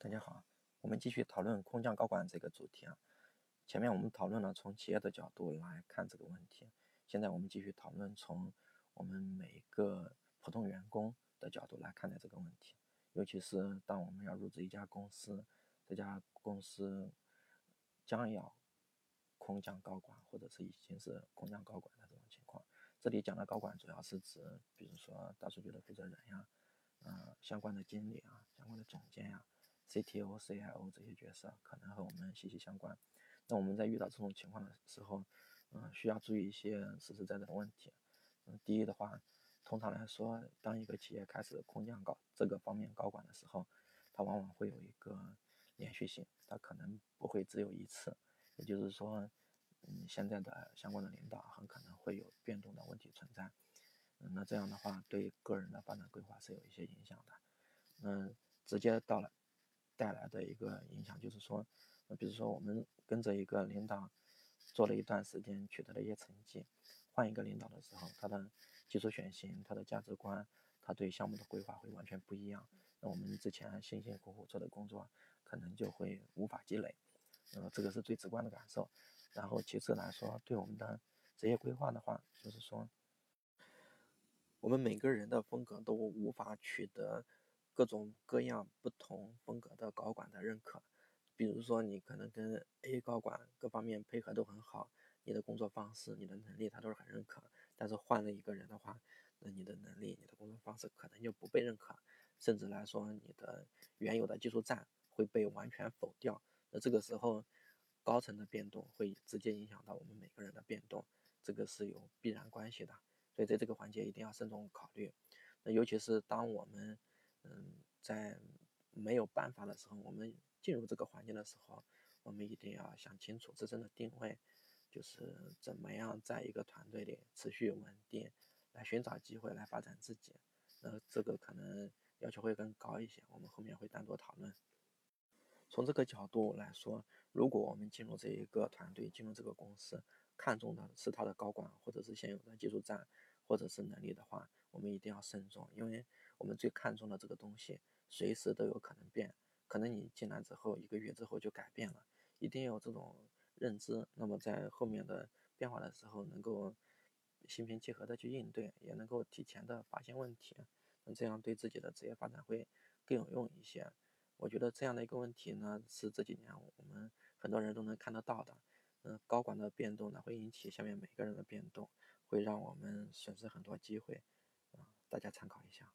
大家好，我们继续讨论空降高管这个主题啊。前面我们讨论了从企业的角度来看这个问题，现在我们继续讨论从我们每一个普通员工的角度来看待这个问题。尤其是当我们要入职一家公司，这家公司将要空降高管，或者是已经是空降高管的这种情况。这里讲的高管主要是指，比如说大数据的负责人呀，呃，相关的经理啊，相关的总监呀。CTO、CIO 这些角色可能和我们息息相关。那我们在遇到这种情况的时候，嗯，需要注意一些实实在在的问题。嗯，第一的话，通常来说，当一个企业开始空降高这个方面高管的时候，它往往会有一个连续性，它可能不会只有一次。也就是说，嗯，现在的相关的领导很可能会有变动的问题存在。嗯，那这样的话，对个人的发展规划是有一些影响的。嗯，直接到了。带来的一个影响就是说，比如说我们跟着一个领导做了一段时间，取得了一些成绩，换一个领导的时候，他的技术选型、他的价值观、他对项目的规划会完全不一样。那我们之前辛辛苦苦做的工作，可能就会无法积累。呃，这个是最直观的感受。然后其次来说，对我们的职业规划的话，就是说，我们每个人的风格都无法取得。各种各样不同风格的高管的认可，比如说你可能跟 A 高管各方面配合都很好，你的工作方式、你的能力他都是很认可。但是换了一个人的话，那你的能力、你的工作方式可能就不被认可，甚至来说你的原有的技术栈会被完全否掉。那这个时候，高层的变动会直接影响到我们每个人的变动，这个是有必然关系的。所以在这个环节一定要慎重考虑。那尤其是当我们嗯，在没有办法的时候，我们进入这个环境的时候，我们一定要想清楚自身的定位，就是怎么样在一个团队里持续稳定，来寻找机会来发展自己。那这个可能要求会更高一些，我们后面会单独讨论。从这个角度来说，如果我们进入这一个团队，进入这个公司，看中的是他的高管或者是现有的技术栈或者是能力的话，我们一定要慎重，因为。我们最看重的这个东西，随时都有可能变，可能你进来之后一个月之后就改变了，一定要有这种认知。那么在后面的变化的时候，能够心平气和的去应对，也能够提前的发现问题，那这样对自己的职业发展会更有用一些。我觉得这样的一个问题呢，是这几年我们很多人都能看得到的。嗯，高管的变动呢，会引起下面每个人的变动，会让我们损失很多机会。啊，大家参考一下。